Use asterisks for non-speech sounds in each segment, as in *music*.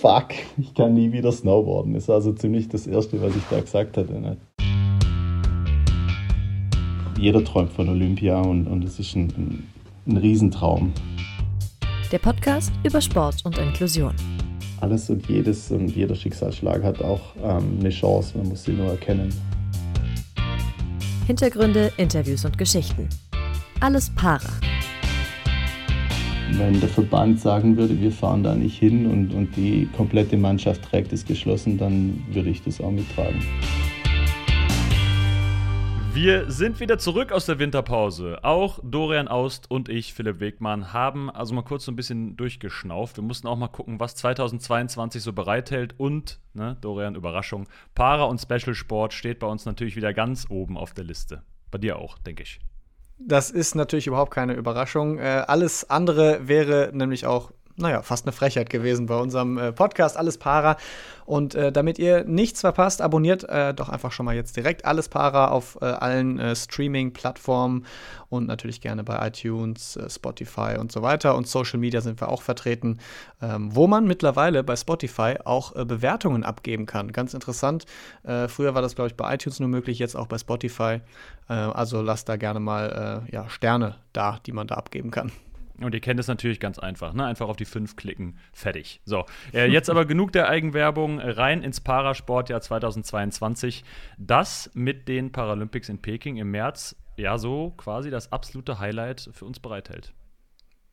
fuck, ich kann nie wieder snowboarden. Das war also ziemlich das Erste, was ich da gesagt hatte. Ne? Jeder träumt von Olympia und, und es ist ein, ein, ein Riesentraum. Der Podcast über Sport und Inklusion. Alles und jedes und jeder Schicksalsschlag hat auch ähm, eine Chance, man muss sie nur erkennen. Hintergründe, Interviews und Geschichten. Alles Para wenn der Verband sagen würde, wir fahren da nicht hin und, und die komplette Mannschaft trägt es geschlossen, dann würde ich das auch mittragen. Wir sind wieder zurück aus der Winterpause. Auch Dorian Aust und ich, Philipp Wegmann, haben also mal kurz so ein bisschen durchgeschnauft. Wir mussten auch mal gucken, was 2022 so bereithält. Und, ne, Dorian, Überraschung, Para- und Special Sport steht bei uns natürlich wieder ganz oben auf der Liste. Bei dir auch, denke ich. Das ist natürlich überhaupt keine Überraschung. Äh, alles andere wäre nämlich auch, naja, fast eine Frechheit gewesen bei unserem äh, Podcast Alles Para. Und äh, damit ihr nichts verpasst, abonniert äh, doch einfach schon mal jetzt direkt Alles Para auf äh, allen äh, Streaming-Plattformen und natürlich gerne bei iTunes, äh, Spotify und so weiter. Und Social Media sind wir auch vertreten, ähm, wo man mittlerweile bei Spotify auch Bewertungen abgeben kann. Ganz interessant. früher war das, glaube ich, bei iTunes nur möglich, jetzt auch bei Spotify. also lasst da gerne mal ja, Sterne da, die man da abgeben kann. Und ihr kennt es natürlich ganz einfach, ne? Einfach auf die 5 klicken, fertig. So, äh, jetzt aber *laughs* genug der Eigenwerbung, rein ins Parasportjahr 2022. Das mit den Paralympics in Peking im März, ja, so quasi das absolute Highlight für uns bereithält.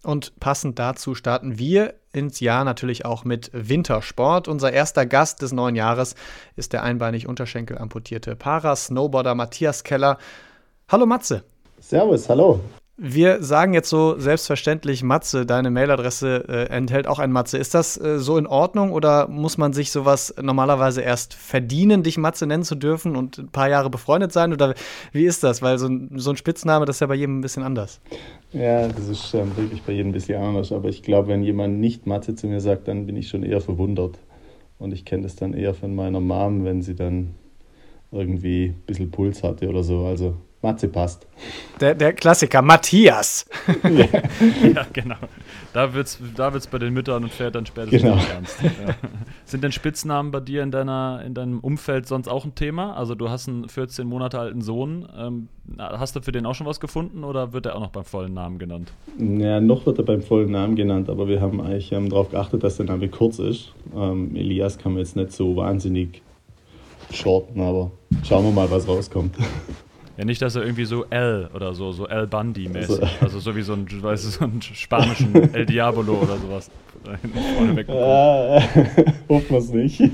Und passend dazu starten wir ins Jahr natürlich auch mit Wintersport. Unser erster Gast des neuen Jahres ist der einbeinig Unterschenkel amputierte Para-Snowboarder Matthias Keller. Hallo Matze. Servus, hallo. Wir sagen jetzt so selbstverständlich, Matze, deine Mailadresse äh, enthält auch ein Matze. Ist das äh, so in Ordnung oder muss man sich sowas normalerweise erst verdienen, dich Matze nennen zu dürfen und ein paar Jahre befreundet sein? Oder wie ist das? Weil so ein, so ein Spitzname, das ist ja bei jedem ein bisschen anders. Ja, das ist ähm, wirklich bei jedem ein bisschen anders. Aber ich glaube, wenn jemand nicht Matze zu mir sagt, dann bin ich schon eher verwundert. Und ich kenne das dann eher von meiner Mom, wenn sie dann irgendwie ein bisschen Puls hatte oder so. Also Matze passt. Der, der Klassiker, Matthias. *laughs* ja. ja, genau. Da wird es da wird's bei den Müttern und Vätern später genau. ernst. Ja. Sind denn Spitznamen bei dir in, deiner, in deinem Umfeld sonst auch ein Thema? Also du hast einen 14 Monate alten Sohn. Ähm, hast du für den auch schon was gefunden oder wird er auch noch beim vollen Namen genannt? Ja, noch wird er beim vollen Namen genannt, aber wir haben eigentlich ähm, darauf geachtet, dass der Name kurz ist. Ähm, Elias kann man jetzt nicht so wahnsinnig shorten, aber schauen wir mal, was rauskommt. Ja, nicht, dass er irgendwie so L oder so, so El Bundy-mäßig. Also, also so wie so ein, weißt du, so einen spanischen El Diabolo oder sowas. *laughs* Vorne weg. Äh, hoffen wir es nicht. *laughs*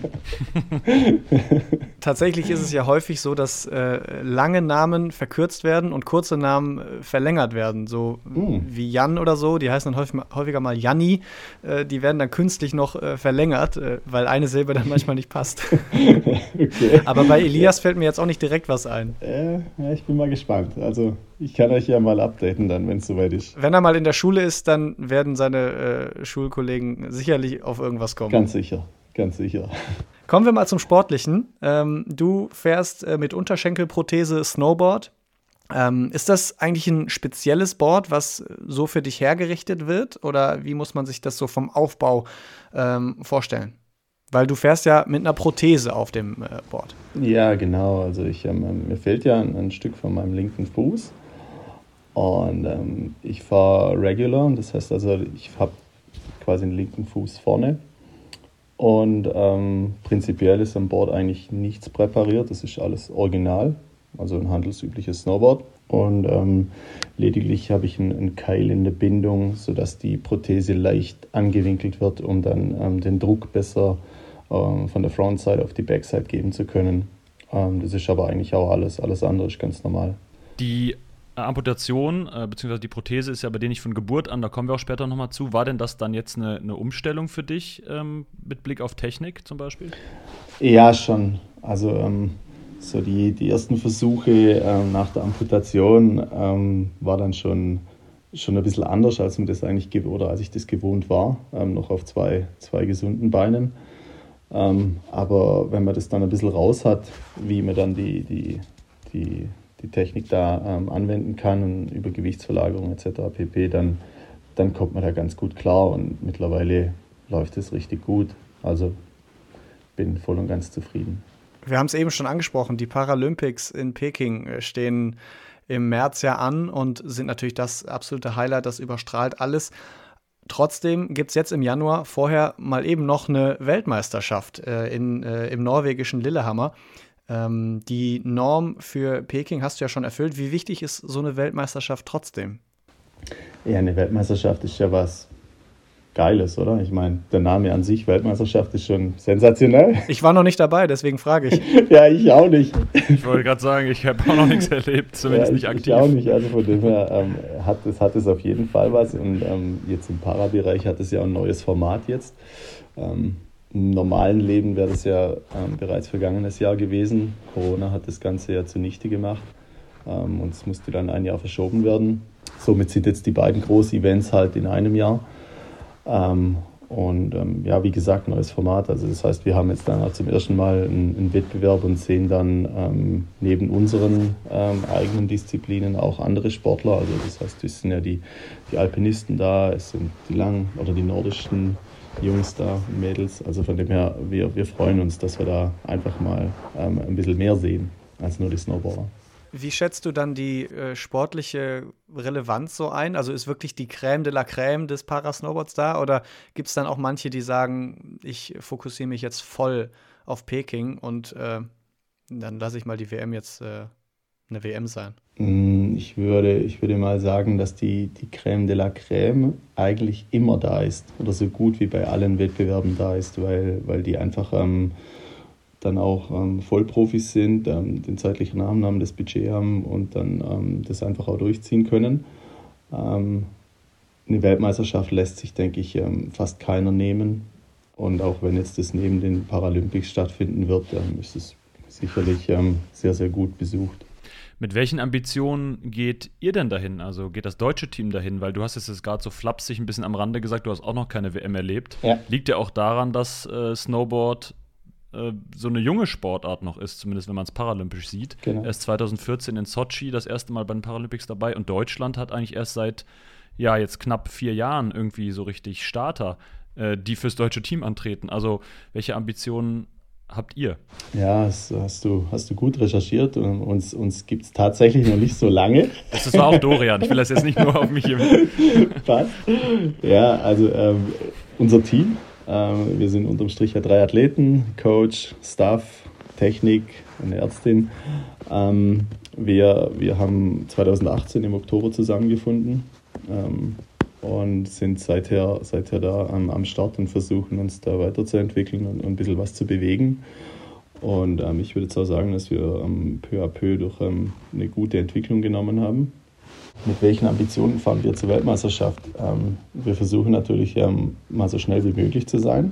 Tatsächlich ist es ja häufig so, dass äh, lange Namen verkürzt werden und kurze Namen äh, verlängert werden. So mm. wie Jan oder so, die heißen dann häufig, häufiger mal Janni. Äh, die werden dann künstlich noch äh, verlängert, äh, weil eine Silbe dann manchmal nicht passt. *laughs* okay. Aber bei Elias fällt mir jetzt auch nicht direkt was ein. ja, ich bin mal gespannt. Also ich kann euch ja mal updaten dann, wenn es soweit ist. Wenn er mal in der Schule ist, dann werden seine Schulkollegen sicherlich auf irgendwas kommen. Ganz sicher, ganz sicher. Kommen wir mal zum Sportlichen. Ähm, du fährst äh, mit Unterschenkelprothese Snowboard. Ähm, ist das eigentlich ein spezielles Board, was so für dich hergerichtet wird? Oder wie muss man sich das so vom Aufbau ähm, vorstellen? Weil du fährst ja mit einer Prothese auf dem äh, Board. Ja, genau. Also ich, ähm, mir fehlt ja ein, ein, Stück von meinem linken Fuß. Und ähm, ich fahre regular. Das heißt also, ich habe quasi den linken Fuß vorne und ähm, prinzipiell ist an Bord eigentlich nichts präpariert, das ist alles original, also ein handelsübliches Snowboard. Und ähm, lediglich habe ich einen, Keil in der Bindung, sodass die Prothese leicht angewinkelt wird, um dann ähm, den Druck besser ähm, von der Frontside auf die Backside geben zu können. Ähm, das ist aber eigentlich auch alles. Alles andere ist ganz normal. Die Amputation, äh, beziehungsweise die Prothese ist ja bei dir nicht von Geburt an, da kommen wir auch später nochmal zu. War denn das dann jetzt eine, eine Umstellung für dich ähm, mit Blick auf Technik zum Beispiel? Ja, schon. Also ähm, so die, die ersten Versuche ähm, nach der Amputation ähm, war dann schon, schon ein bisschen anders, als man das eigentlich oder als ich das gewohnt war, ähm, noch auf zwei, zwei gesunden Beinen. Ähm, aber wenn man das dann ein bisschen raus hat, wie man dann die, die, die die Technik da ähm, anwenden kann und über Gewichtsverlagerung etc. pp., dann, dann kommt man da ganz gut klar und mittlerweile läuft es richtig gut. Also bin voll und ganz zufrieden. Wir haben es eben schon angesprochen, die Paralympics in Peking äh, stehen im März ja an und sind natürlich das absolute Highlight, das überstrahlt alles. Trotzdem gibt es jetzt im Januar vorher mal eben noch eine Weltmeisterschaft äh, in, äh, im norwegischen Lillehammer. Ähm, die Norm für Peking hast du ja schon erfüllt. Wie wichtig ist so eine Weltmeisterschaft trotzdem? Ja, eine Weltmeisterschaft ist ja was Geiles, oder? Ich meine, der Name an sich, Weltmeisterschaft, ist schon sensationell. Ich war noch nicht dabei, deswegen frage ich. *laughs* ja, ich auch nicht. Ich wollte gerade sagen, ich habe auch noch nichts *laughs* erlebt, zumindest ja, nicht aktiv. Ich auch nicht, also von dem her ähm, hat, es, hat es auf jeden Fall was. Und ähm, jetzt im Parabereich hat es ja ein neues Format jetzt. Ähm, Im normalen Leben wäre das ja ähm, bereits vergangenes Jahr gewesen. Corona hat das Ganze ja zunichte gemacht ähm, und es musste dann ein Jahr verschoben werden. Somit sind jetzt die beiden großen Events halt in einem Jahr. Ähm, und ähm, ja, wie gesagt, neues Format. Also das heißt, wir haben jetzt dann auch zum ersten Mal einen, einen Wettbewerb und sehen dann ähm, neben unseren ähm, eigenen Disziplinen auch andere Sportler. Also das heißt, es sind ja die, die Alpinisten da, es sind die lang oder die nordischen Jungs da, Mädels. Also von dem her, wir, wir freuen uns, dass wir da einfach mal ähm, ein bisschen mehr sehen als nur die Snowboarder. Wie schätzt du dann die äh, sportliche Relevanz so ein? Also ist wirklich die Crème de la Crème des Parasnowboards da? Oder gibt es dann auch manche, die sagen, ich fokussiere mich jetzt voll auf Peking und äh, dann lasse ich mal die WM jetzt äh, eine WM sein? Mm, ich würde, ich würde mal sagen, dass die, die Crème de la Crème eigentlich immer da ist oder so gut wie bei allen Wettbewerben da ist, weil, weil die einfach. Ähm, dann auch ähm, Vollprofis sind, ähm, den zeitlichen Rahmen haben, das Budget haben und dann ähm, das einfach auch durchziehen können. Ähm, eine Weltmeisterschaft lässt sich, denke ich, ähm, fast keiner nehmen. Und auch wenn jetzt das neben den Paralympics stattfinden wird, ist es sicherlich sehr, sehr gut besucht. Mit welchen Ambitionen geht ihr denn dahin? Also geht das deutsche Team dahin? Weil du hast jetzt gerade so flapsig ein bisschen am Rande gesagt, du hast auch noch keine WM erlebt. Ja. Liegt ja auch daran, dass äh, Snowboard äh, so eine junge Sportart noch ist, zumindest wenn man es paralympisch sieht. Genau. Erst 2014 in Sochi das erste Mal bei den Paralympics dabei und Deutschland hat eigentlich erst seit ja jetzt knapp vier Jahren irgendwie so richtig Starter, äh, die fürs deutsche Team antreten. Also welche Ambitionen habt ihr? Ja, das hast du, hast du gut recherchiert. Uns, uns gibt es tatsächlich noch nicht so lange. Das war auch Dorian. Ich will das jetzt nicht nur auf mich hier. *laughs* Passt. Ja, also ähm, unser Team ähm, wir sind unterm Strich ja drei Athleten, Coach, Staff, Technik, eine Ärztin. Ähm, wir, wir haben 2018 im Oktober zusammengefunden ähm, und sind seither, seither da am, am Start und versuchen uns da weiterzuentwickeln und, ein bisschen was zu bewegen. Und ähm, ich würde zwar sagen, dass wir ähm, peu à peu durch ähm, eine gute Entwicklung genommen haben mit welchen Ambitionen fahren wir zur Weltmeisterschaft? Ähm, wir versuchen natürlich ähm, mal so schnell wie möglich zu sein.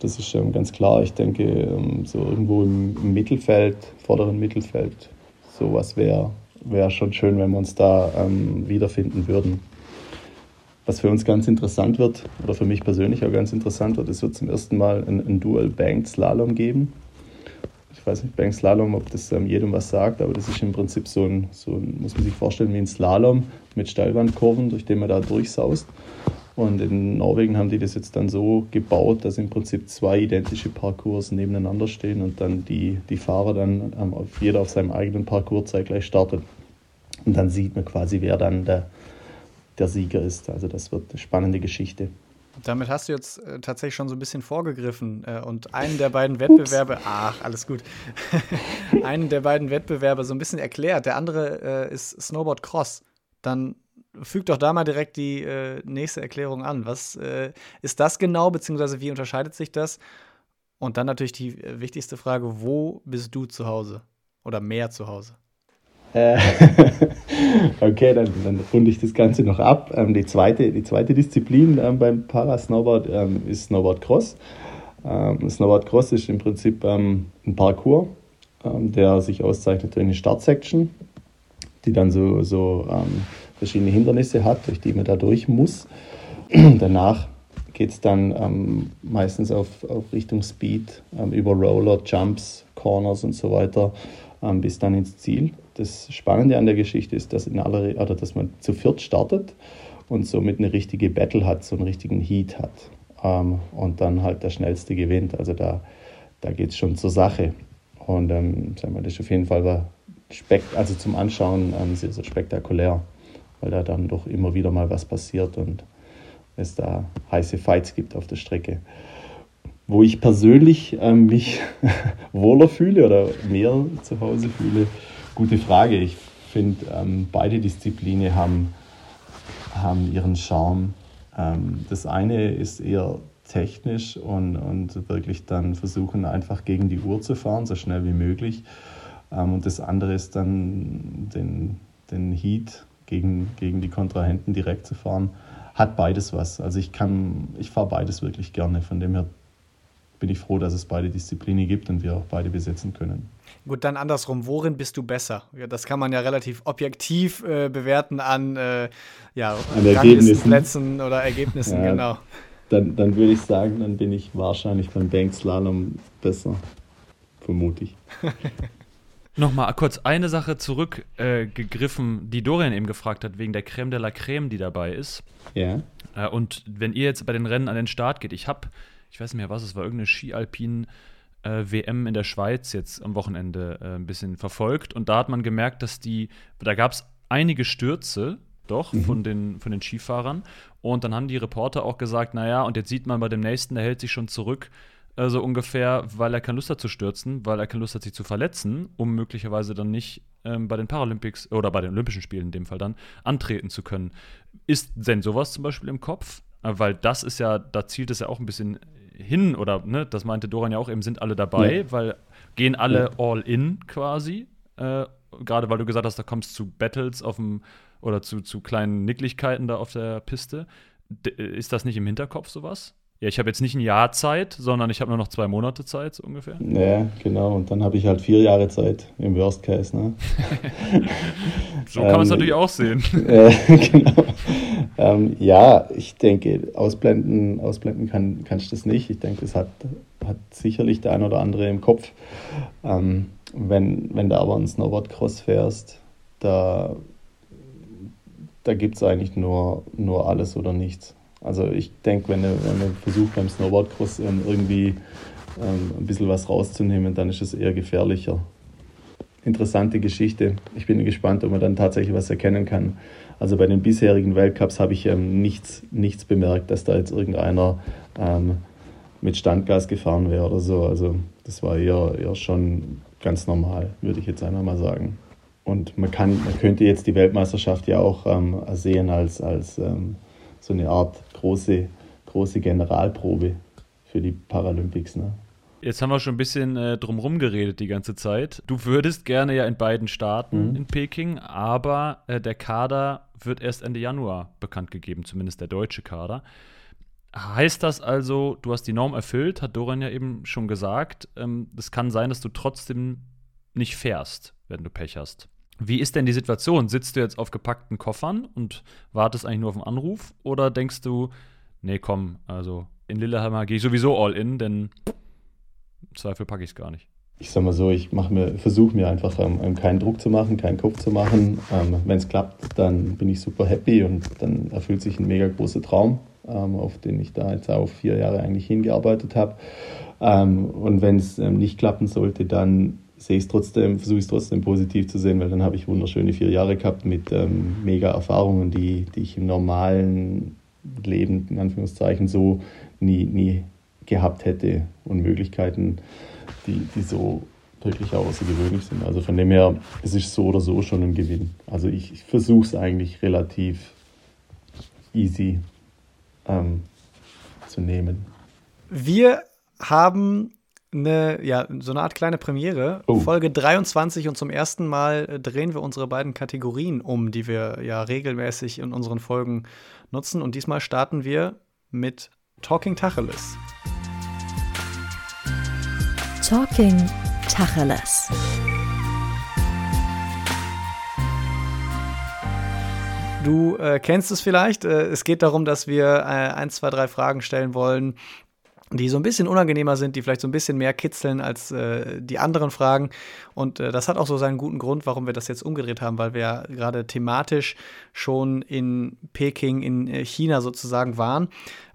Das ist ähm, ganz klar. Ich denke, so irgendwo im, Mittelfeld, vorderen Mittelfeld, sowas wäre wär schon schön, wenn wir uns da wiederfinden würden. Was für uns ganz interessant wird, oder für mich persönlich auch ganz interessant wird, es wird zum ersten Mal ein, ein Dual Banked Slalom geben ich weiß nicht, beim Slalom, ob das ähm, jedem was sagt, aber das ist im Prinzip so ein, so ein, muss man sich vorstellen, wie ein Slalom mit Steilwandkurven, durch den man da durchsaust. Und in Norwegen haben die das jetzt dann so gebaut, dass im Prinzip zwei identische Parcours nebeneinander stehen und dann die, die Fahrer dann ähm, jeder auf seinem eigenen Parcours zeitgleich startet. Und dann sieht man quasi, wer dann der, der Sieger ist. Also das wird eine spannende Geschichte. Damit hast du jetzt äh, tatsächlich schon so ein bisschen vorgegriffen äh, und einen der beiden Wettbewerbe, Ups. ach, alles gut, *laughs* einen der beiden Wettbewerbe so ein bisschen erklärt. Der andere äh, ist Snowboard Cross. Dann füg doch da mal direkt die äh, nächste Erklärung an. Was äh, ist das genau, beziehungsweise wie unterscheidet sich das? Und dann natürlich die äh, wichtigste Frage, wo bist du zu Hause? Oder mehr zu Hause? Äh, *laughs* okay, dann, dann runde ich das Ganze noch ab. Ähm, die, zweite, die zweite Disziplin ähm, beim Parasnowboard ähm, ist Snowboard Cross. Snowboard Cross ist im Prinzip ein Parcours, der sich auszeichnet durch eine Startsection, die dann so, so verschiedene Hindernisse hat, durch die man da durch muss. *clears throat* Danach geht es dann meistens auf, auf Richtung Speed, über Roller, Jumps, Corners und so weiter bis dann ins Ziel. Das Spannende an der Geschichte ist, dass, in aller, oder dass man zu viert startet und somit eine richtige Battle hat, so einen richtigen Heat hat. ähm, und dann halt der Schnellste gewinnt. Also da, da geht es schon zur Sache. Und ähm, sagen wir, das ist auf jeden Fall spekt also zum Anschauen ähm, sehr, sehr spektakulär, weil da dann doch immer wieder mal was passiert und es da heiße Fights gibt auf der Strecke. Wo ich persönlich ähm, mich *laughs* wohler fühle oder mehr zu Hause fühle, gute Frage. Ich finde, ähm, beide Disziplinen haben, haben ihren Charme. Ähm, das eine ist eher technisch und, und wirklich dann versuchen, einfach gegen die Uhr zu fahren, so schnell wie möglich. Ähm, und das andere ist dann den, den Heat gegen, gegen die Kontrahenten direkt zu fahren. Hat beides was. Also ich kann, ich fahre beides wirklich gerne. Von dem her bin ich froh, dass es beide Disziplinen gibt und wir auch beide besetzen können. Gut, dann andersrum. Worin bist du besser? Ja, das kann man ja relativ objektiv äh, bewerten an, äh, ja, an Ergebnissen. Plätzen oder Ergebnissen, *laughs* ja, genau. Dann, dann würde ich sagen, dann bin ich wahrscheinlich beim Bankslalom besser. Vermute ich. *laughs* Nochmal kurz eine Sache zurückgegriffen, äh, die Dorian eben gefragt hat, wegen der Creme de la Creme, die dabei ist. Ja. Äh, und wenn ihr jetzt bei den Rennen an den Start geht, ich habe, ich weiß nicht mehr was, es war irgendeine Ski-Alpin- äh, WM in der Schweiz jetzt am Wochenende äh, ein bisschen verfolgt und da hat man gemerkt, dass die, da gab es einige Stürze, doch, mhm. von, den, von den Skifahrern. Und dann haben die Reporter auch gesagt, naja, und jetzt sieht man bei dem nächsten, der hält sich schon zurück, äh, so ungefähr, weil er keine Lust hat zu stürzen, weil er keine Lust hat, sich zu verletzen, um möglicherweise dann nicht ähm, bei den Paralympics oder bei den Olympischen Spielen in dem Fall dann antreten zu können. Ist denn sowas zum Beispiel im Kopf? Äh, weil das ist ja, da zielt es ja auch ein bisschen hin, oder ne, das meinte Doran ja auch eben, sind alle dabei, ja. weil gehen alle ja. all in quasi. Äh, Gerade weil du gesagt hast, da kommst du zu Battles auf dem oder zu, zu kleinen Nicklichkeiten da auf der Piste. D ist das nicht im Hinterkopf sowas? Ja, ich habe jetzt nicht ein Jahr Zeit, sondern ich habe nur noch zwei Monate Zeit, so ungefähr. Ja, genau. Und dann habe ich halt vier Jahre Zeit im Worst Case. Ne? *laughs* so kann man es ähm, natürlich auch sehen. *laughs* Äh, genau. Ähm, ja, ich denke, ausblenden, ausblenden kann, kannst du das nicht. Ich denke, es hat, hat sicherlich der ein oder andere im Kopf. Ähm, wenn, wenn du aber ein Snowboard-Cross fährst, da, da gibt es eigentlich nur, nur alles oder nichts. Also ich denke, wenn, wenn man versucht beim Snowboardcross ähm, irgendwie ähm, ein bisschen was rauszunehmen, dann ist es eher gefährlicher. Interessante Geschichte. Ich bin gespannt, ob man dann tatsächlich was erkennen kann. Also bei den bisherigen Weltcups habe ich ähm, nichts, nichts bemerkt, dass da jetzt irgendeiner mit Standgas gefahren wäre oder so. Also das war eher, schon ganz normal, würde ich jetzt einmal mal sagen. Und man, kann, man könnte jetzt die Weltmeisterschaft ja auch ähm, sehen als, als ähm, so eine Art große, große Generalprobe für die Paralympics. Ne? Jetzt haben wir schon ein bisschen äh, drumherum geredet die ganze Zeit. Du würdest gerne ja in beiden Staaten mhm. in Peking, aber äh, der Kader wird erst Ende Januar bekannt gegeben, zumindest der deutsche Kader. Heißt das also, du hast die Norm erfüllt, hat Doran ja eben schon gesagt. Es ähm, kann sein, dass du trotzdem nicht fährst, wenn du Pech hast. Wie ist denn die Situation? Sitzt du jetzt auf gepackten Koffern und wartest eigentlich nur auf einen Anruf? Oder denkst du, nee, komm, also in Lillehammer gehe ich sowieso all in, denn im Zweifel packe ich es gar nicht. Ich sag mal so, ich mir, versuche mir einfach ähm, keinen Druck zu machen, keinen Kopf zu machen. Ähm, Wenn es klappt, dann bin ich super happy und dann erfüllt sich ein mega großer Traum, ähm, auf den ich da jetzt auch vier Jahre eigentlich hingearbeitet habe. Ähm, und wenn es ähm, nicht klappen sollte, dann sehe ich trotzdem, versuche ich es trotzdem positiv zu sehen, weil dann habe ich wunderschöne vier Jahre gehabt mit ähm, mega Erfahrungen, die, die ich im normalen Leben, in Anführungszeichen, so nie, nie gehabt hätte und Möglichkeiten, die, die so wirklich außergewöhnlich sind. Also von dem her, es ist so oder so schon ein Gewinn. Also ich, ich versuche es eigentlich relativ easy ähm, zu nehmen. Wir haben eine, ja, so eine Art kleine Premiere. Oh. Folge 23 und zum ersten Mal äh, drehen wir unsere beiden Kategorien um, die wir ja regelmäßig in unseren Folgen nutzen. Und diesmal starten wir mit Talking Tacheles. Talking Tacheles. Du äh, kennst es vielleicht. Äh, es geht darum, dass wir äh, ein, zwei, drei Fragen stellen wollen, die so ein bisschen unangenehmer sind, die vielleicht so ein bisschen mehr kitzeln als äh, die anderen Fragen. Und äh, das hat auch so seinen guten Grund, warum wir das jetzt umgedreht haben, weil wir ja gerade thematisch schon in Peking, in äh, China sozusagen waren.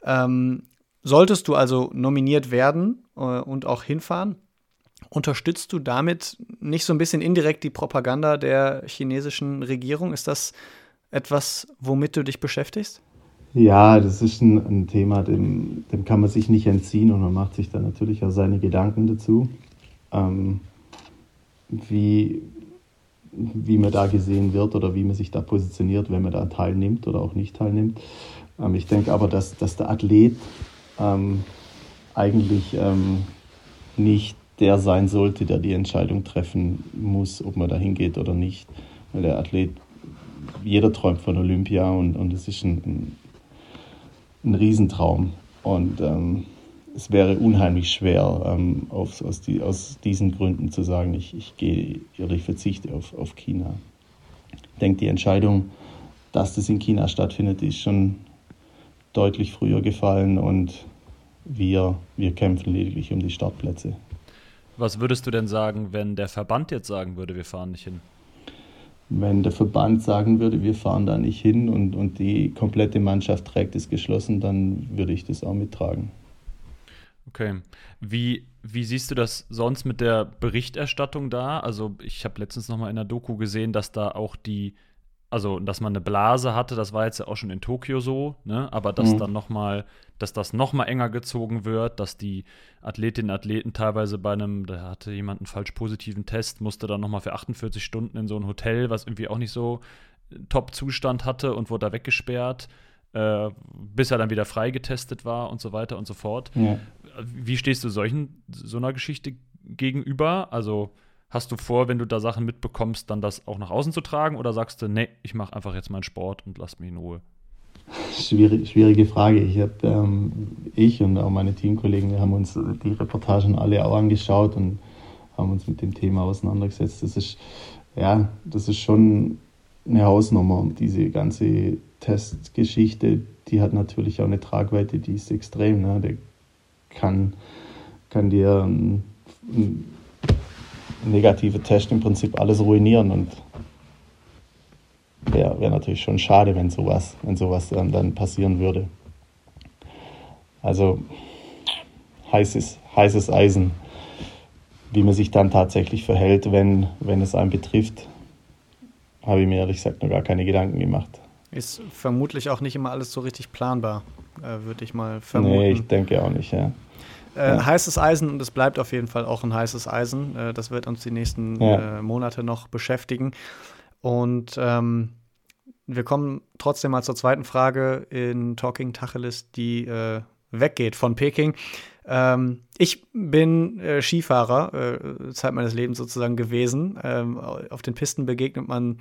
Ähm, solltest du also nominiert werden äh, und auch hinfahren, unterstützt du damit nicht so ein bisschen indirekt die Propaganda der chinesischen Regierung? Ist das etwas, womit du dich beschäftigst? Ja, das ist ein, ein Thema, dem, dem, kann man sich nicht entziehen und man macht sich dann natürlich auch seine Gedanken dazu, ähm, wie, wie man da gesehen wird oder wie man sich da positioniert, wenn man da teilnimmt oder auch nicht teilnimmt. Ähm, ich denke aber, dass, dass der Athlet ähm, eigentlich ähm, nicht der sein sollte, der die Entscheidung treffen muss, ob man da hingeht oder nicht. Weil der Athlet, jeder träumt von Olympia und, und es ist ein, ein, ein Riesentraum. Und ähm, es wäre unheimlich schwer, ähm, auf, aus, die, aus, diesen Gründen zu sagen, ich, ich gehe oder ich verzichte auf, auf China. Ich denke, die Entscheidung, dass das in China stattfindet, ist schon deutlich früher gefallen und wir, wir kämpfen lediglich um die Startplätze. Was würdest du denn sagen, wenn der Verband jetzt sagen würde, wir fahren nicht hin? Wenn der Verband sagen würde, wir fahren da nicht hin und, und die komplette Mannschaft trägt es geschlossen, dann würde ich das auch mittragen. Okay. Wie, wie siehst du das sonst mit der Berichterstattung da? Also ich habe letztens noch mal in der Doku gesehen, dass da auch die also dass man eine Blase hatte, das war jetzt ja auch schon in Tokio so, ne? aber dass mhm. dann noch mal, dass das noch mal enger gezogen wird, dass die Athletinnen und Athleten teilweise bei einem, da hatte jemand einen falsch positiven Test, musste dann noch mal für 48 Stunden in so ein Hotel, was irgendwie auch nicht so Top-Zustand hatte und wurde da weggesperrt, äh, bis er dann wieder freigetestet war und so weiter und so fort. Ja. Wie stehst du solchen, so einer Geschichte gegenüber? Also Hast du vor, wenn du da Sachen mitbekommst, dann das auch nach außen zu tragen oder sagst du, nee, ich mache einfach jetzt meinen Sport und lass mich in Ruhe? Schwierig, schwierige Frage. Ich, hab, ähm, ich und auch meine Teamkollegen, wir haben uns die Reportagen alle auch angeschaut und haben uns mit dem Thema auseinandergesetzt. Das ist, ja, das ist schon eine Hausnummer. Und diese ganze Testgeschichte, die hat natürlich auch eine Tragweite, die ist extrem. Ne? Der kann, kann dir ein negative Test im Prinzip alles ruinieren und wäre wär natürlich schon schade, wenn sowas, wenn sowas dann, dann passieren würde. Also heißes, heißes Eisen, wie man sich dann tatsächlich verhält, wenn, wenn es einen betrifft, habe ich mir ehrlich gesagt noch gar keine Gedanken gemacht. Ist vermutlich auch nicht immer alles so richtig planbar, äh, würde ich mal vermuten. Nee, ich denke auch nicht, ja. Äh, ja. Heißes Eisen und es bleibt auf jeden Fall auch ein heißes Eisen. Äh, das wird uns die nächsten ja. äh, Monate noch beschäftigen. Und ähm, wir kommen trotzdem mal zur zweiten Frage in Talking Tacheles, die äh, weggeht von Peking. Ähm, ich bin äh, Skifahrer, äh, Zeit meines Lebens sozusagen gewesen. Ähm, auf den Pisten begegnet man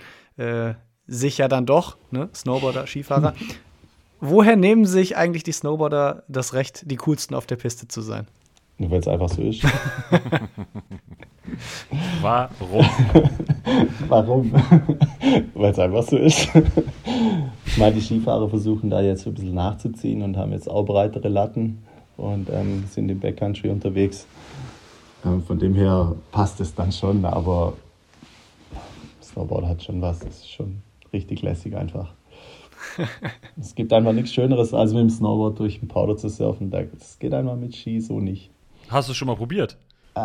sich ja dann doch, ne? Snowboarder, Skifahrer. *laughs* Woher nehmen sich eigentlich die Snowboarder das Recht, die coolsten auf der Piste zu sein? Nur weil es einfach so ist. *laughs* Warum? *laughs* Warum? *laughs* weil es einfach so ist. ich meine, die Skifahrer versuchen da jetzt ein bisschen nachzuziehen und haben jetzt auch breitere Latten und ähm, sind im Backcountry unterwegs. Ähm, von dem her passt es dann schon, aber Snowboard hat schon was. Das ist schon richtig lässig einfach. *laughs* es gibt einfach nichts Schöneres, als mit dem Snowboard durch den Powder zu surfen. Das geht einfach mit Ski so nicht. Hast du schon mal probiert? *laughs*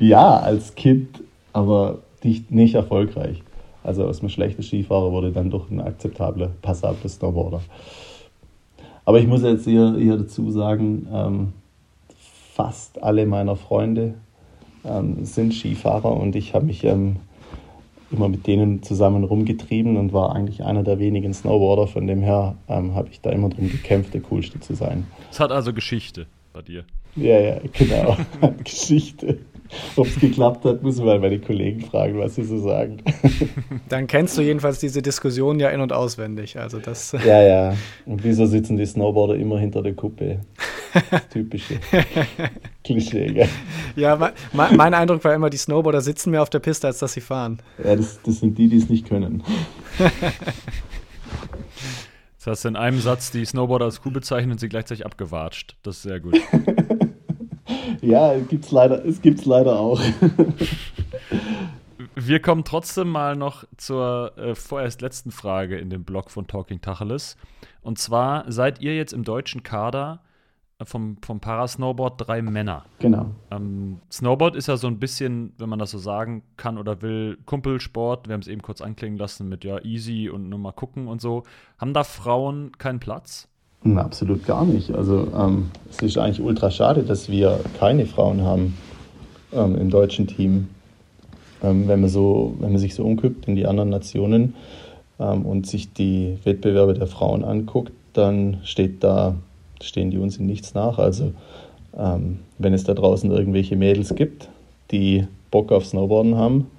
ja, als Kind, aber nicht, nicht erfolgreich. Also aus einem schlechten Skifahrer wurde dann doch ein akzeptabler, passabler Snowboarder. Aber ich muss jetzt hier, hier dazu sagen, ähm, fast alle meiner Freunde ähm, sind Skifahrer und ich habe mich ähm, immer mit denen zusammen rumgetrieben und war eigentlich einer der wenigen Snowboarder. Von dem her ähm, habe ich da immer drum gekämpft, der Coolste zu sein. Es hat also Geschichte bei dir. Ja, ja, genau. *laughs* Geschichte. Ob es geklappt hat, muss man meine Kollegen fragen, was sie so sagen. *laughs* Dann kennst du jedenfalls diese Diskussion ja in- und auswendig. Also das ja, ja. Und wieso sitzen die Snowboarder immer hinter der Kuppe? *laughs* Das *laughs* typische Klischee, gell? Ja, mein, mein Eindruck war immer, die Snowboarder sitzen mehr auf der Piste, als dass sie fahren. Ja, das, das sind die, die es nicht können. Jetzt hast du in einem Satz die Snowboarder als cool bezeichnet und sie gleichzeitig abgewatscht. Das ist sehr gut. *laughs* ja, es gibt's leider, es gibt's leider auch. *laughs* Wir kommen trotzdem mal noch zur äh, vorerst letzten Frage in dem Blog von Talking Tacheles. Und zwar seid ihr jetzt im deutschen Kader vom, vom Parasnowboard drei Männer. Genau. Ähm, Snowboard ist ja so ein bisschen, wenn man das so sagen kann oder will, Kumpelsport. Wir haben es eben kurz anklingen lassen mit ja easy und nur mal gucken und so. Haben da Frauen keinen Platz? Na, absolut gar nicht. Also ähm, es ist eigentlich ultra schade, dass wir keine Frauen haben ähm, im deutschen Team. Ähm, wenn, man so, wenn man sich so umguckt in die anderen Nationen ähm, und sich die Wettbewerbe der Frauen anguckt, dann steht da stehen die uns in nichts nach. Also ähm, wenn es da draußen irgendwelche Mädels gibt, die Bock auf Snowboarden haben,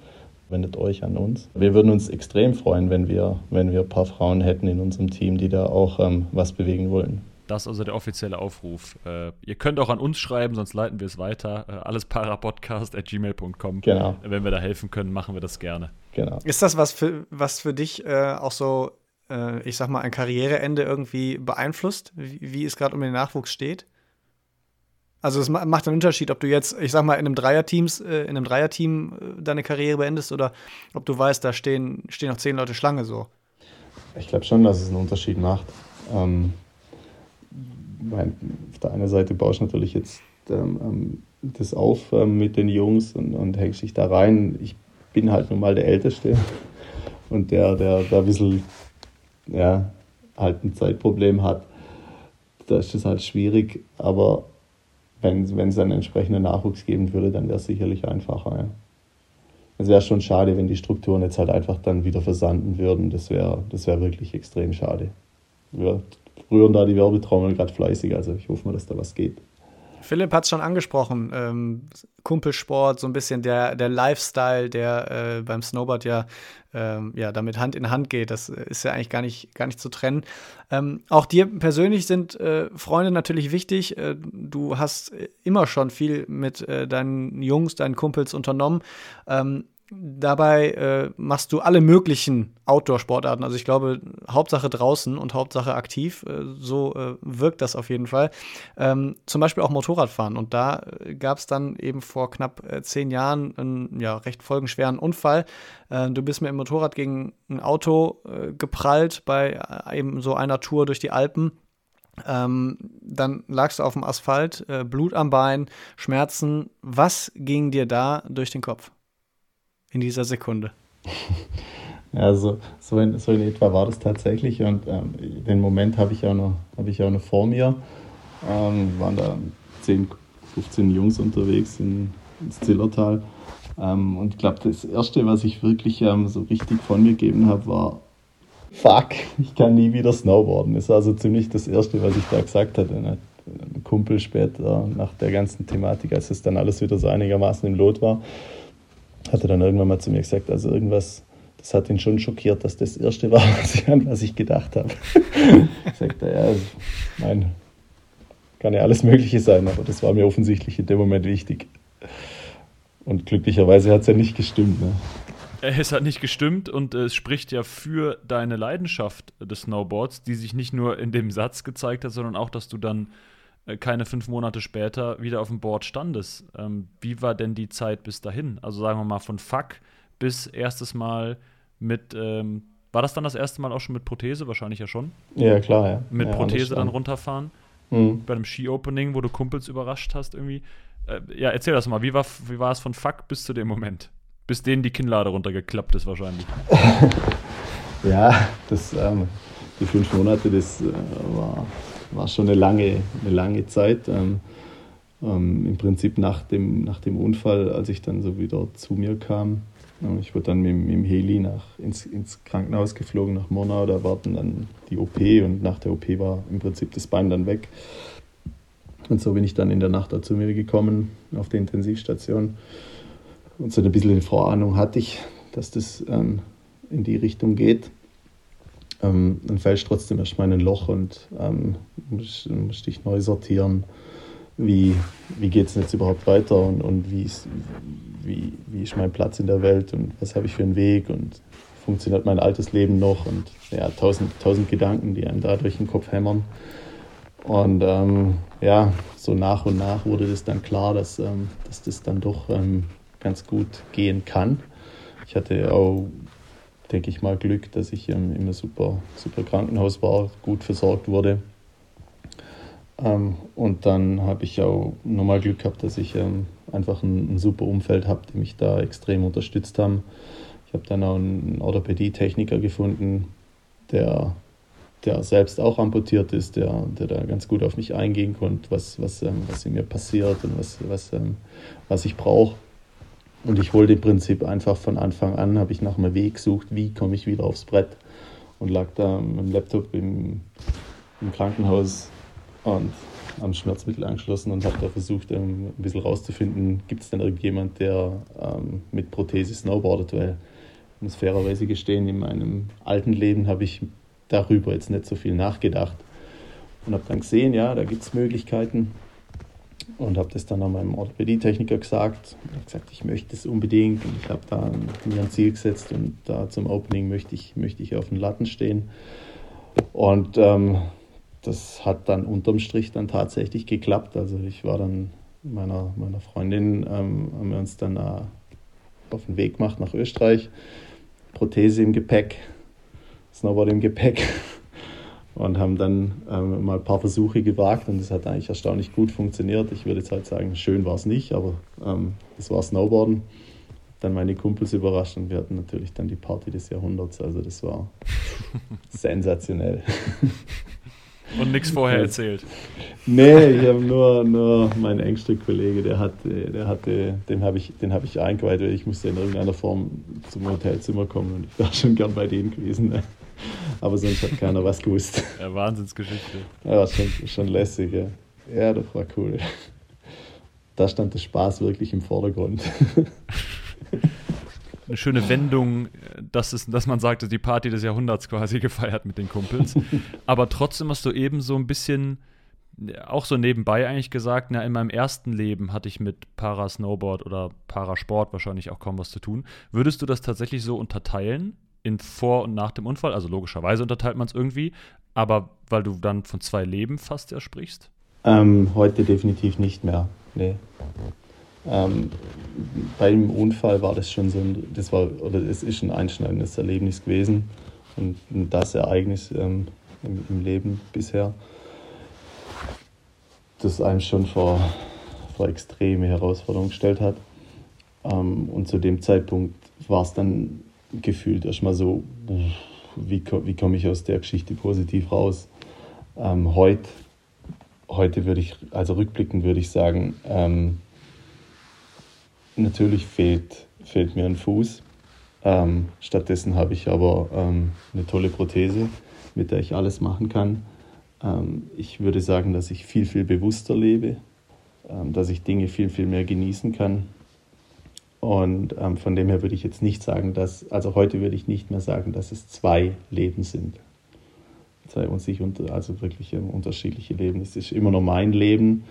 wendet euch an uns. Wir würden uns extrem freuen, wenn wir, wenn wir ein paar Frauen hätten in unserem Team, die da auch ähm, was bewegen wollen. Das ist also der offizielle Aufruf. Äh, ihr könnt auch an uns schreiben, sonst leiten wir es weiter. Äh, allesparapodcast.gmail.com. Genau. Wenn wir da helfen können, machen wir das gerne. Genau. Ist das was für, was für dich äh, auch so äh, ich sag mal, ein Karriereende irgendwie beeinflusst, wie, wie es gerade um den Nachwuchs steht? Also es macht einen Unterschied, ob du jetzt, ich sag mal, in einem Dreierteams, äh, in einem Dreierteam äh, deine Karriere beendest oder ob du weißt, da stehen, stehen noch zehn Leute Schlange so. Ich glaube schon, dass es einen Unterschied macht. Ähm, mein, auf der einen Seite baust du natürlich jetzt ähm, ähm, das auf ähm, mit den Jungs und, und hängst dich da rein. Ich bin halt nun mal der Älteste *laughs* und der, der da ein bisschen ja, halt ein Zeitproblem hat, da ist es halt schwierig. Aber wenn, es einen entsprechenden Nachwuchs geben würde, dann wäre es sicherlich einfacher. Ja. Es wäre schon schade, wenn die Strukturen jetzt halt einfach dann wieder versanden würden. Das wäre das wär wirklich extrem schade. Wir rühren da die Werbetrommel gerade fleißig, also ich hoffe mal, dass da was geht. Philipp hat es schon angesprochen, ähm, Kumpelsport, so ein bisschen der, der Lifestyle, der äh, beim Snowboard ja, ähm, ja damit Hand in Hand geht. Das ist ja eigentlich gar nicht, gar nicht zu trennen. Ähm, auch dir persönlich sind äh, Freunde natürlich wichtig. Äh, du hast immer schon viel mit äh, deinen Jungs, deinen Kumpels unternommen. Dabei äh, machst du alle möglichen Outdoor-Sportarten. Also ich glaube, Hauptsache draußen und Hauptsache aktiv. Äh, so äh, wirkt das auf jeden Fall. Ähm, zum Beispiel auch Motorradfahren. Und da äh, gab es dann eben vor knapp äh, zehn Jahren einen ja, recht folgenschweren Unfall. Äh, du bist mit dem Motorrad gegen ein Auto geprallt bei eben so einer Tour durch die Alpen. Ähm, dann lagst du auf dem Asphalt, Blut am Bein, Schmerzen. Was ging dir da durch den Kopf? In dieser Sekunde. *laughs* Ja, so, in, so in etwa war das tatsächlich und ähm, den Moment habe ich, auch noch, hab ich auch noch vor mir. Ähm, waren da 10, 15 Jungs unterwegs in, ins Zillertal. Ähm, und ich glaube, das Erste, was ich wirklich ähm, so richtig von mir gegeben habe, war Fuck, ich kann nie wieder snowboarden. Das war also ziemlich das Erste, was ich da gesagt hatte. Ne? Ein Kumpel später nach der ganzen Thematik, als es dann alles wieder so einigermaßen im Lot war, hat er dann irgendwann mal zu mir gesagt, also irgendwas, das hat ihn schon schockiert, dass das Erste war, *laughs* was ich, an was ich gedacht habe. *laughs* sagt er, ja, also, nein, kann ja alles Mögliche sein, aber das war mir offensichtlich in dem Moment wichtig. Und glücklicherweise hat es ja nicht gestimmt. Ne? Es hat nicht gestimmt und es spricht ja für deine Leidenschaft des Snowboards, die sich nicht nur in dem Satz gezeigt hat, sondern auch, dass du dann keine fünf Monate später wieder auf dem Board standest. Ähm, wie war denn die Zeit bis dahin? Also sagen wir mal von Fuck bis erstes Mal mit, ähm, war das dann das erste Mal auch schon mit Prothese? Wahrscheinlich ja schon. Ja, klar, ja. Mit ja, Prothese dann runterfahren. Mhm. Bei einem Ski-Opening, wo du Kumpels überrascht hast irgendwie. Äh, ja, erzähl das mal. Wie war, wie war es von Fuck bis zu dem Moment? Bis denen die Kinnlade runtergeklappt ist wahrscheinlich. *laughs* ja, das, ähm, die fünf Monate, das äh, war war schon eine lange, eine lange Zeit. Ähm, ähm, Im Prinzip nach dem, nach dem Unfall, als ich dann so wieder zu mir kam. Ähm, ich wurde dann mit, mit dem Heli nach, ins, ins Krankenhaus geflogen, nach Monau. Da warten dann die OP und nach der OP war im Prinzip das Bein dann weg. Und so bin ich dann in der Nacht da zu mir gekommen auf die Intensivstation. Und so ein bisschen eine Vorahnung hatte ich, dass das ähm, in die Richtung geht ähm, dann fällst du trotzdem erstmal in ein Loch und ähm, musst, musst dich neu sortieren. Wie, wie geht es jetzt überhaupt weiter und, und wie, ist, wie, wie ist mein Platz in der Welt und was habe ich für einen Weg und funktioniert mein altes Leben noch und ja, tausend, tausend Gedanken, die einem da durch den Kopf hämmern. Und ähm, ja, so nach und nach wurde das dann klar, dass, ähm, dass das dann doch ähm, ganz gut gehen kann. Ich hatte auch denke ich mal, Glück, dass ich ähm, einem super, super Krankenhaus war, gut versorgt wurde. Ähm, und dann habe ich auch nochmal Glück gehabt, dass ich ähm, einfach ein, ein, super Umfeld habe, die mich da extrem unterstützt haben. Ich habe dann auch einen Orthopädie-Techniker gefunden, der, der selbst auch amputiert ist, der, der da ganz gut auf mich eingehen konnte, was, was, ähm, was in mir passiert und was, was, ähm, was ich brauche. Und ich wollte im Prinzip einfach von Anfang an, habe ich nach einem Weg gesucht, wie komme ich wieder aufs Brett und lag da mit dem Laptop im, im Krankenhaus und am Schmerzmittel angeschlossen und habe da versucht, ähm, ein bisschen rauszufinden, gibt es denn irgendjemand, der ähm, mit Prothese snowboardet, weil ich muss fairerweise gestehen, in meinem alten Leben habe ich darüber jetzt nicht so viel nachgedacht und habe dann gesehen, ja, da gibt es Möglichkeiten und habe das dann an meinem Orthopädie-Techniker gesagt. Ich habe gesagt, ich möchte es unbedingt und ich habe da mir ein Ziel gesetzt und da zum Opening möchte ich, möchte ich auf den Latten stehen. Und ähm, das hat dann unterm Strich dann tatsächlich geklappt. Also ich war dann meiner, meiner Freundin, ähm, haben wir uns dann äh, auf den Weg gemacht nach Österreich. Prothese im Gepäck, Snowboard im Gepäck *laughs* und haben dann ähm, mal ein paar Versuche gewagt und es hat eigentlich erstaunlich gut funktioniert. Ich würde jetzt halt sagen, schön war es nicht, aber ähm, es war Snowboarden. Dann meine Kumpels überrascht und wir hatten natürlich dann die Party des Jahrhunderts. Also das war *laughs* sensationell. *laughs* Und nichts vorher erzählt. Nee, ich habe nur, nur meinen engsten Kollege, der hat, der hatte, den habe ich, hab ich eingeweiht, weil ich musste in irgendeiner Form zum Hotelzimmer kommen und ich war schon gern bei denen gewesen. Aber sonst hat keiner was gewusst. Ja, Wahnsinnsgeschichte. Ja, schon, schon lässig, ja. Ja, das war cool. Da stand der Spaß wirklich im Vordergrund eine schöne Wendung, dass, es, dass man sagte, die Party des Jahrhunderts quasi *laughs* gefeiert mit den Kumpels. Aber trotzdem hast du eben so ein bisschen, auch so nebenbei eigentlich gesagt, na, in meinem ersten Leben hatte ich mit Parasnowboard oder Parasport wahrscheinlich auch kaum was zu tun. Würdest du das tatsächlich so unterteilen? In vor und nach dem Unfall? Also logischerweise unterteilt man es irgendwie, aber weil du dann von zwei Leben fast ja sprichst? Ähm, heute definitiv nicht mehr. Nee. Ähm, beim Unfall war das schon so ein, das war, oder es ist ein einschneidendes Erlebnis gewesen und das Ereignis ähm, im, im, Leben bisher, das einem schon vor, vor extreme Herausforderungen gestellt hat. Ähm, und zu dem Zeitpunkt war es dann gefühlt erstmal so, wie, wie komme ich aus der Geschichte positiv raus? Ähm, heute, heute würde ich, also rückblickend würde ich sagen, ähm, Natürlich fehlt, fehlt mir ein Fuß. Ähm, stattdessen habe ich aber ähm, eine tolle Prothese, mit der ich alles machen kann. Ähm, ich würde sagen, dass ich viel, viel bewusster lebe, ähm, dass ich Dinge viel, viel mehr genießen kann. Und ähm, von dem her würde ich jetzt nicht sagen, dass, also heute würde ich nicht mehr sagen, dass es zwei Leben sind. Zwei und sich unter, also wirklich unterschiedliche Leben. Es ist immer nur mein Leben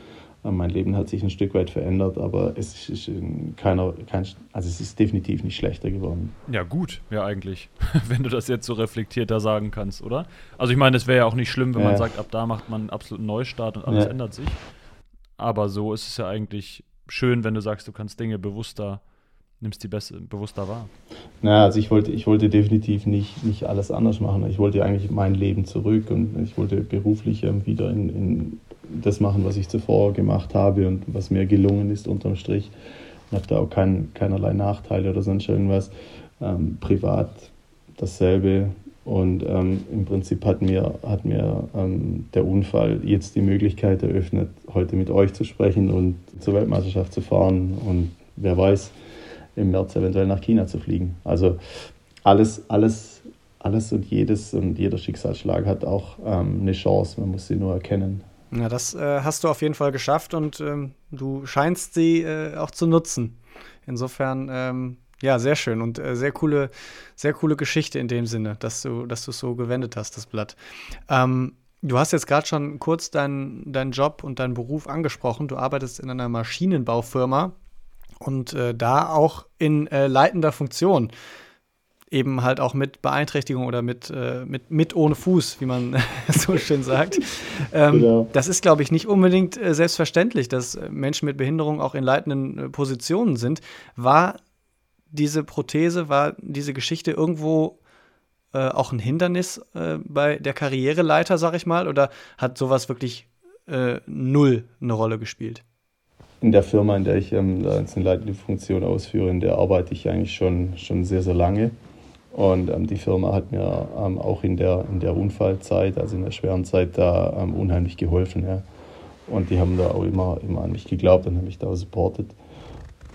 mein Leben hat sich ein Stück weit verändert, aber es ist keiner, kein, also es ist definitiv nicht schlechter geworden. Ja, gut, ja, eigentlich, *laughs* wenn du das jetzt so reflektierter sagen kannst, oder? Also, ich meine, es wäre ja auch nicht schlimm, wenn ja. man sagt, ab da macht man einen absoluten Neustart und alles ja. ändert sich. Aber so ist es ja eigentlich schön, wenn du sagst, du kannst Dinge bewusster nimmst die besser, bewusster wahr? Naja, also ich wollte, ich wollte definitiv nicht, nicht alles anders machen. Ich wollte eigentlich mein Leben zurück und ich wollte beruflich wieder in, in das machen, was ich zuvor gemacht habe und was mir gelungen ist unterm Strich. Ich habe da auch kein, keinerlei Nachteile oder sonst irgendwas. Ähm, privat dasselbe. Und ähm, im Prinzip hat mir, hat mir ähm, der Unfall jetzt die Möglichkeit eröffnet, heute mit euch zu sprechen und zur Weltmeisterschaft zu fahren und wer weiß, im März eventuell nach China zu fliegen. Also alles, alles, alles und jedes und jeder Schicksalsschlag hat auch ähm, eine Chance, man muss sie nur erkennen. Ja, das äh, hast du auf jeden Fall geschafft und ähm, du scheinst sie äh, auch zu nutzen. Insofern, ähm, ja, sehr schön und äh, sehr coole, sehr coole Geschichte in dem Sinne, dass du, dass du es so gewendet hast, das Blatt. Ähm, du hast jetzt gerade schon kurz deinen dein Job und deinen Beruf angesprochen. Du arbeitest in einer Maschinenbaufirma und äh, da auch in äh, leitender Funktion eben halt auch mit Beeinträchtigung oder mit, äh, mit, mit ohne Fuß, wie man *laughs* so schön sagt. Ähm, genau. Das ist, glaube ich, nicht unbedingt äh, selbstverständlich, dass Menschen mit Behinderung auch in leitenden äh, Positionen sind. War diese Prothese, war diese Geschichte irgendwo äh, auch ein Hindernis äh, bei der Karriereleiter, sag ich mal, oder hat sowas wirklich äh, null eine Rolle gespielt? In der Firma, in der ich ähm, eine leitende Funktion ausführe, in der arbeite ich eigentlich schon, schon sehr, sehr lange. Und ähm, die Firma hat mir ähm, auch in der, in der Unfallzeit, also in der schweren Zeit, da ähm, unheimlich geholfen. Ja. Und die haben da auch immer, immer an mich geglaubt und haben mich da supportet.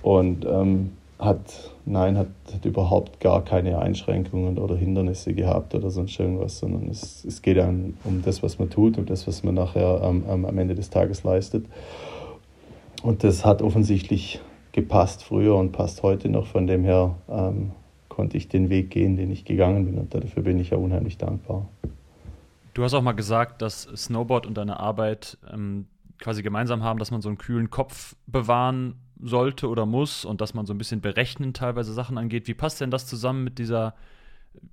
Und ähm, hat, nein, hat, hat, überhaupt gar keine Einschränkungen oder Hindernisse gehabt oder sonst irgendwas, sondern es, es geht dann um das, was man tut und das, was man nachher ähm, am Ende des Tages leistet. Und das hat offensichtlich gepasst früher und passt heute noch. Von dem her ähm, konnte ich den Weg gehen, den ich gegangen bin. Und dafür bin ich ja unheimlich dankbar. Du hast auch mal gesagt, dass Snowboard und deine Arbeit ähm, quasi gemeinsam haben, dass man so einen kühlen Kopf bewahren sollte oder muss und dass man so ein bisschen berechnen teilweise Sachen angeht. Wie passt denn das zusammen mit dieser,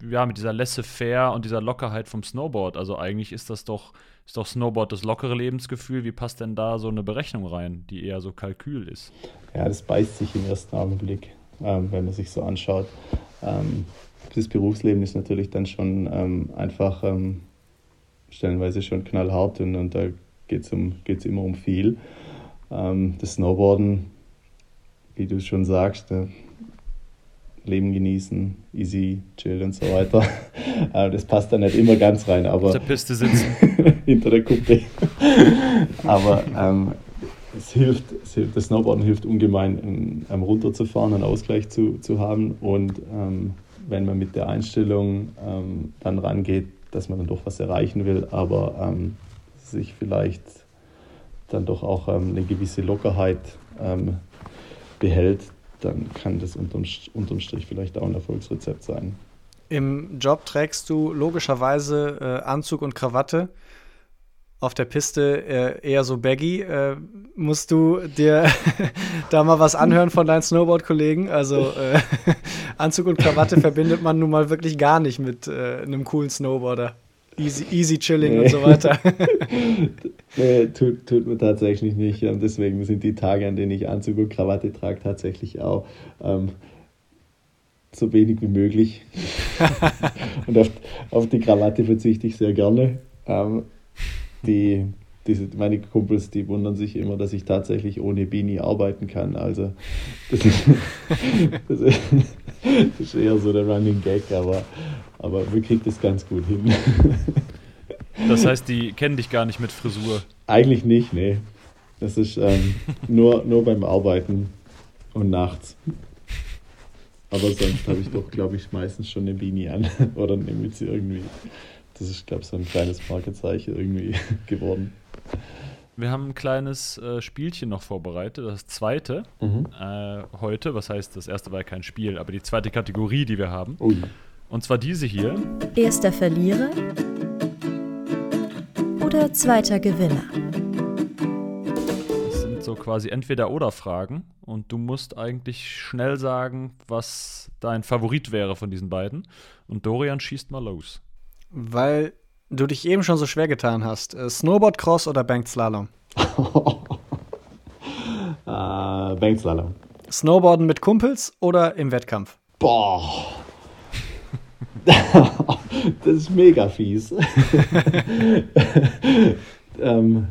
ja, mit dieser Laissez-faire und dieser Lockerheit vom Snowboard? Also eigentlich ist das doch, ist doch Snowboard das lockere Lebensgefühl. Wie passt denn da so eine Berechnung rein, die eher so Kalkül ist? Ja, das beißt sich im ersten Augenblick, ähm, wenn man sich so anschaut. Ähm, das Berufsleben ist natürlich dann schon ähm, einfach ähm, stellenweise schon knallhart und, und da geht es um, geht's immer um viel. Ähm, das Snowboarden, wie du schon sagst, äh, Leben genießen, easy, chill und so weiter. *laughs* das passt da nicht immer ganz rein, aber. Auf der Piste sitzen. *laughs* hinter der Kuppe. aber ähm, es hilft, es hilft, das Snowboarden hilft ungemein, ähm, runterzufahren, einen Ausgleich zu, zu haben. Und ähm, wenn man mit der Einstellung ähm, dann rangeht, dass man dann doch was erreichen will, aber ähm, sich vielleicht dann doch auch ähm, eine gewisse Lockerheit behält, dann kann das unterm, unterm Strich vielleicht auch ein Erfolgsrezept sein. Im Job trägst du logischerweise äh, Anzug und Krawatte auf der Piste äh, eher so baggy. Äh, musst du dir *laughs* da mal was anhören von deinen Snowboard-Kollegen? Also äh, *laughs* Anzug und Krawatte verbindet man nun mal wirklich gar nicht mit äh, einem coolen Snowboarder. Easy, easy chilling nee. und so weiter. *laughs* nee, tut, tut mir tatsächlich nicht. Und deswegen sind die Tage, an denen ich Anzug und Krawatte trage, tatsächlich auch ähm, so wenig wie möglich. *laughs* und auf, auf die Krawatte verzichte ich sehr gerne. Ähm, die, diese, meine Kumpels, die wundern sich immer, dass ich tatsächlich ohne Beanie arbeiten kann. Also das ist, *laughs* das ist, das ist eher so der Running Gag, aber, aber wir kriegen das ganz gut hin. Das heißt, die kennen dich gar nicht mit Frisur? Eigentlich nicht, nee. Das ist ähm, nur, nur beim Arbeiten und nachts. Aber sonst habe ich doch, glaube ich, meistens schon eine Beanie an *laughs* oder eine Mütze irgendwie. Das ist, glaube ich, so ein kleines Markezeichen irgendwie *laughs* geworden. Wir haben ein kleines äh, Spielchen noch vorbereitet, das zweite mhm. äh, heute. Was heißt, das erste war ja kein Spiel, aber die zweite Kategorie, die wir haben. Ui. Und zwar diese hier. Erster Verlierer oder zweiter Gewinner? Das sind so quasi entweder oder Fragen und du musst eigentlich schnell sagen, was dein Favorit wäre von diesen beiden. Und Dorian schießt mal los. Weil du dich eben schon so schwer getan hast. Äh, Snowboard Cross oder Banked Slalom? *laughs* uh, Banked Slalom. Snowboarden mit Kumpels oder im Wettkampf? Boah. *laughs* das ist mega fies. *laughs* ähm,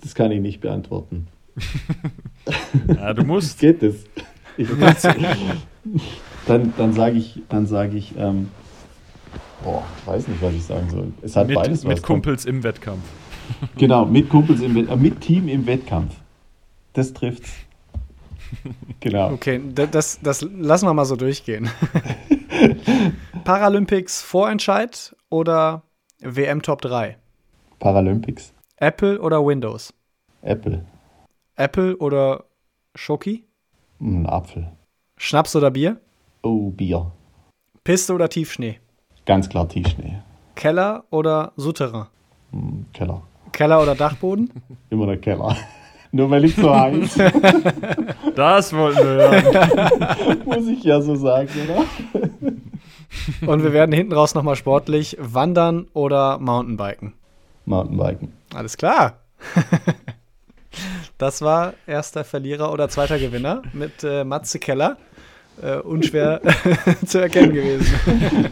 das kann ich nicht beantworten. *laughs* ja, du musst. Geht das? Ich dann dann sage ich, dann sage ich ähm, Boah, weiß nicht, was ich sagen soll. Es hat mit, beides Mit Kumpels im Wettkampf. Genau, mit Kumpels im Wettkampf, äh, mit Team im Wettkampf. Das trifft's. Genau. Okay, das, das lassen wir mal so durchgehen. Paralympics Vorentscheid oder WM Top 3? Paralympics. Apple oder Windows? Apple. Apple oder Schoki? Ein Apfel. Schnaps oder Bier? Oh, Bier. Piste oder Tiefschnee? Ganz klar Tiefschnee. Keller oder Souterrain? Hm, Keller. Keller oder Dachboden? *laughs* Immer der Keller. *laughs* Nur weil ich so heiß. das wollten wir hören. *laughs* Muss ich ja so sagen, oder? Und wir werden hinten raus nochmal sportlich. Wandern oder Mountainbiken? Mountainbiken. Alles klar. *laughs* Das war erster Verlierer oder zweiter Gewinner mit äh, Matze Keller. Äh, unschwer *laughs* zu erkennen gewesen.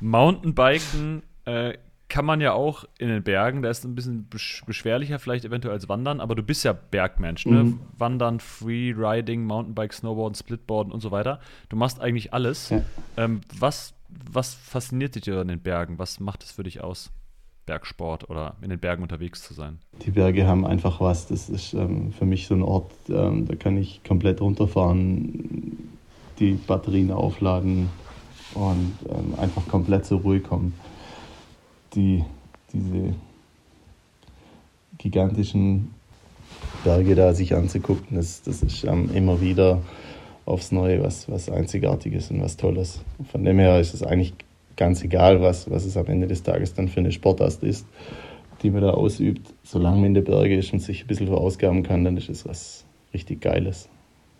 Mountainbiken äh, kann man ja auch in den Bergen, da ist es ein bisschen beschwerlicher vielleicht eventuell als Wandern, aber du bist ja Bergmensch, ne? Mhm. Wandern, Freeriding, Mountainbike, Snowboarden, Splitboarden und so weiter. Du machst eigentlich alles. Ja. Ähm, was, was fasziniert dich an den Bergen? Was macht es für dich aus, Bergsport oder in den Bergen unterwegs zu sein? Die Berge haben einfach was. Das ist ähm, für mich so ein Ort, ähm, da kann ich komplett runterfahren, die Batterien aufladen und ähm, einfach komplett zur Ruhe kommen die, diese gigantischen Berge da sich anzugucken, das, das ist ähm, immer wieder aufs Neue was, was Einzigartiges und was Tolles. Von dem her ist es eigentlich ganz egal, was, was es am Ende des Tages dann für eine Sportart ist, die man da ausübt. Solange man in den Bergen ist und sich ein bisschen verausgaben kann, dann ist es was richtig Geiles.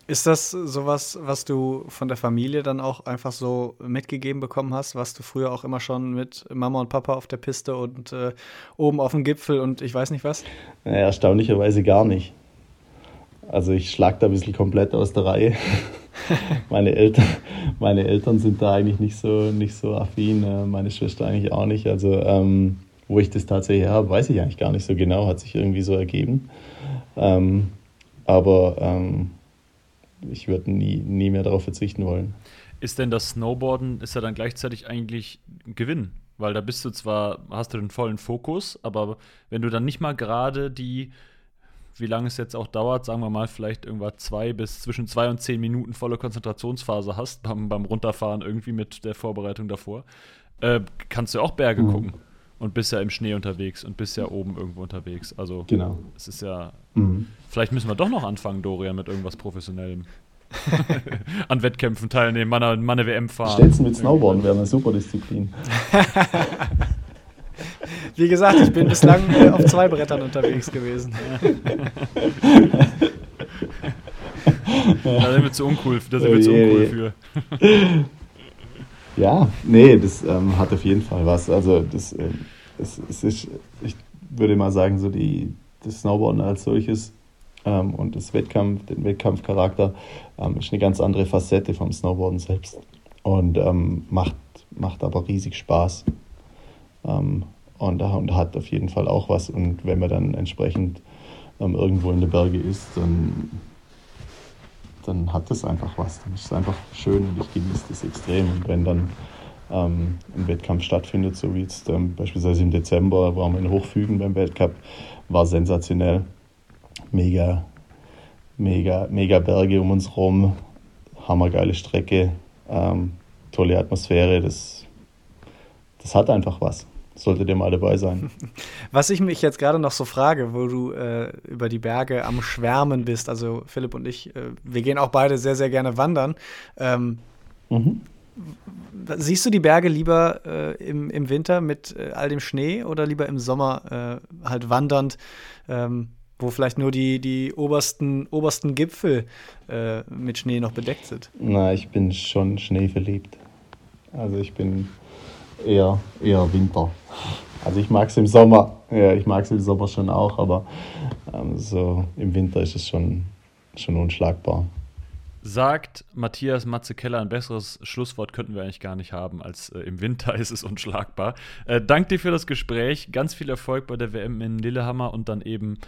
Ist das sowas, was du von der Familie dann auch einfach so mitgegeben bekommen hast, was du früher auch immer schon mit Mama und Papa auf der Piste und äh, oben auf dem Gipfel und ich weiß nicht was? Naja, erstaunlicherweise gar nicht. Also ich schlag da ein bisschen komplett aus der Reihe. *laughs* meine, Eltern, meine Eltern sind da eigentlich nicht so, nicht so affin, äh, meine Schwester eigentlich auch nicht. Also ähm, wo ich das tatsächlich habe, weiß ich eigentlich gar nicht so genau, hat sich irgendwie so ergeben. Ähm, aber ähm, ich würde nie, nie mehr darauf verzichten wollen. Ist denn das Snowboarden, ist ja dann gleichzeitig eigentlich ein Gewinn? Weil da bist du zwar, hast du den vollen Fokus, aber wenn du dann nicht mal gerade die, wie lange es jetzt auch dauert, sagen wir mal, vielleicht irgendwann zwei bis zwischen zwei und zehn Minuten volle Konzentrationsphase hast beim, beim Runterfahren irgendwie mit der Vorbereitung davor, äh, kannst du auch Berge mhm. gucken und bist ja im Schnee unterwegs und bist ja oben irgendwo unterwegs. Also genau. es ist ja. Mhm. Vielleicht müssen wir doch noch anfangen, Dorian, mit irgendwas Professionellem. *laughs* An Wettkämpfen teilnehmen, mal eine, WM fahren. Stellst mit Snowboarden wäre eine super Disziplin. *laughs* Wie gesagt, ich bin bislang auf zwei Brettern unterwegs gewesen. *laughs* da sind wir zu uncool, da sind wir zu uncool für. Ja, nee, das ähm, hat auf jeden Fall was. Also das, äh, das, das ist, ich würde mal sagen, so die, das Snowboarden als solches ähm, und das Wettkampf, den Wettkampfcharakter ähm, ist eine ganz andere Facette vom Snowboarden selbst und ähm, macht, macht aber riesig Spaß ähm, und, und hat auf jeden Fall auch was. Und wenn man dann entsprechend ähm, irgendwo in den Berge ist, dann dann hat es einfach was. Dann ist es einfach schön und ich genieße das extrem. Und wenn dann ähm, ein Wettkampf stattfindet, so wie jetzt ähm, beispielsweise im Dezember, waren wir in Hochfügen beim Weltcup, war sensationell. Mega, mega, mega Berge um uns rum, hammergeile Strecke, ähm, tolle Atmosphäre, das, das hat einfach was solltet ihr mal dabei sein. *laughs* Was ich mich jetzt gerade noch so frage, wo du äh, über die Berge am Schwärmen bist, also Philipp und ich, äh, wir gehen auch beide sehr, sehr gerne wandern. Ähm, mhm. Siehst du die Berge lieber äh, im, im Winter mit äh, all dem Schnee oder lieber im Sommer äh, halt wandernd, ähm, wo vielleicht nur die, die obersten, obersten Gipfel äh, mit Schnee noch bedeckt sind? Na, ich bin schon schneeverliebt. Also ich bin eher, eher Winter. Also ich mag es im Sommer, ja, ich mag es im Sommer schon auch, aber ähm, so im Winter ist es schon, schon unschlagbar. Sagt Matthias Matze Keller, ein besseres Schlusswort könnten wir eigentlich gar nicht haben, als äh, im Winter ist es unschlagbar. Äh, dank dir für das Gespräch, ganz viel Erfolg bei der WM in Lillehammer und dann eben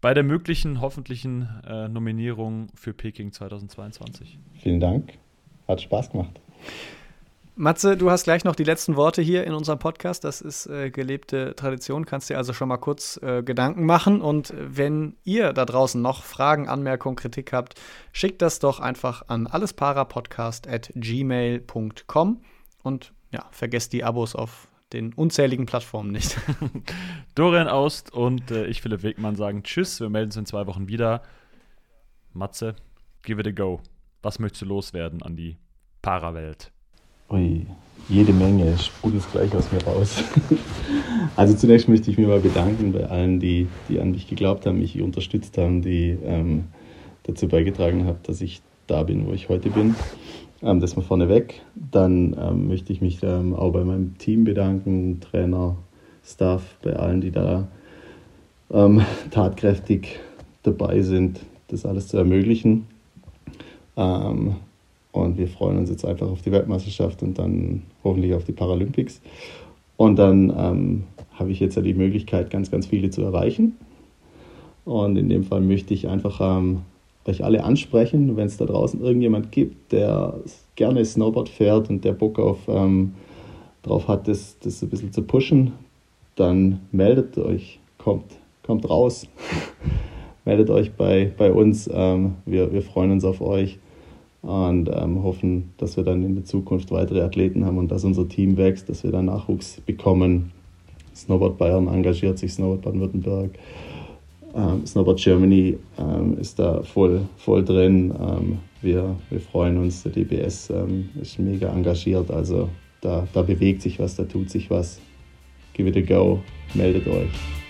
bei der möglichen, hoffentlichen äh, Nominierung für Peking 2022. Vielen Dank, hat Spaß gemacht. Matze, du hast gleich noch die letzten Worte hier in unserem Podcast. Das ist äh, gelebte Tradition. Kannst dir also schon mal kurz äh, Gedanken machen. Und wenn ihr da draußen noch Fragen, Anmerkungen, Kritik habt, schickt das doch einfach an allesparapodcast.gmail.com. Und ja, vergesst die Abos auf den unzähligen Plattformen nicht. *laughs* Dorian Aust und äh, ich, Philipp Wegmann, sagen Tschüss. Wir melden uns in zwei Wochen wieder. Matze, give it a go. Was möchtest du loswerden an die Parawelt? Ui, jede Menge, sprudelt gleich aus mir raus. *laughs* also zunächst möchte ich mich mal bedanken bei allen, die, die an mich geglaubt haben, mich unterstützt haben, die ähm, dazu beigetragen haben, dass ich da bin, wo ich heute bin. Ähm, das mal vorneweg. Dann ähm, möchte ich mich ähm, auch bei meinem Team bedanken, Trainer, Staff, bei allen, die da ähm, *laughs* tatkräftig dabei sind, das alles zu ermöglichen. Ähm, Und wir freuen uns jetzt einfach auf die Weltmeisterschaft und dann hoffentlich auf die Paralympics. Und dann ähm, habe ich jetzt ja die Möglichkeit, ganz, ganz viele zu erreichen. Und in dem Fall möchte ich einfach ähm, euch alle ansprechen, wenn es da draußen irgendjemand gibt, der gerne Snowboard fährt und der Bock auf, ähm, drauf hat, das, das ein bisschen zu pushen, dann meldet euch, kommt, kommt raus, *laughs* meldet euch bei, bei uns. Ähm, wir, wir freuen uns auf euch und ähm, hoffen, dass wir dann in der Zukunft weitere Athleten haben und dass unser Team wächst, dass wir dann Nachwuchs bekommen. Snowboard Bayern engagiert sich, Snowboard Baden-Württemberg, ähm, Snowboard Germany ähm, ist da voll, voll drin. Ähm, wir, wir freuen uns, der DBS ähm, ist mega engagiert, also da, da bewegt sich was, da tut sich was. Give it a go, meldet euch.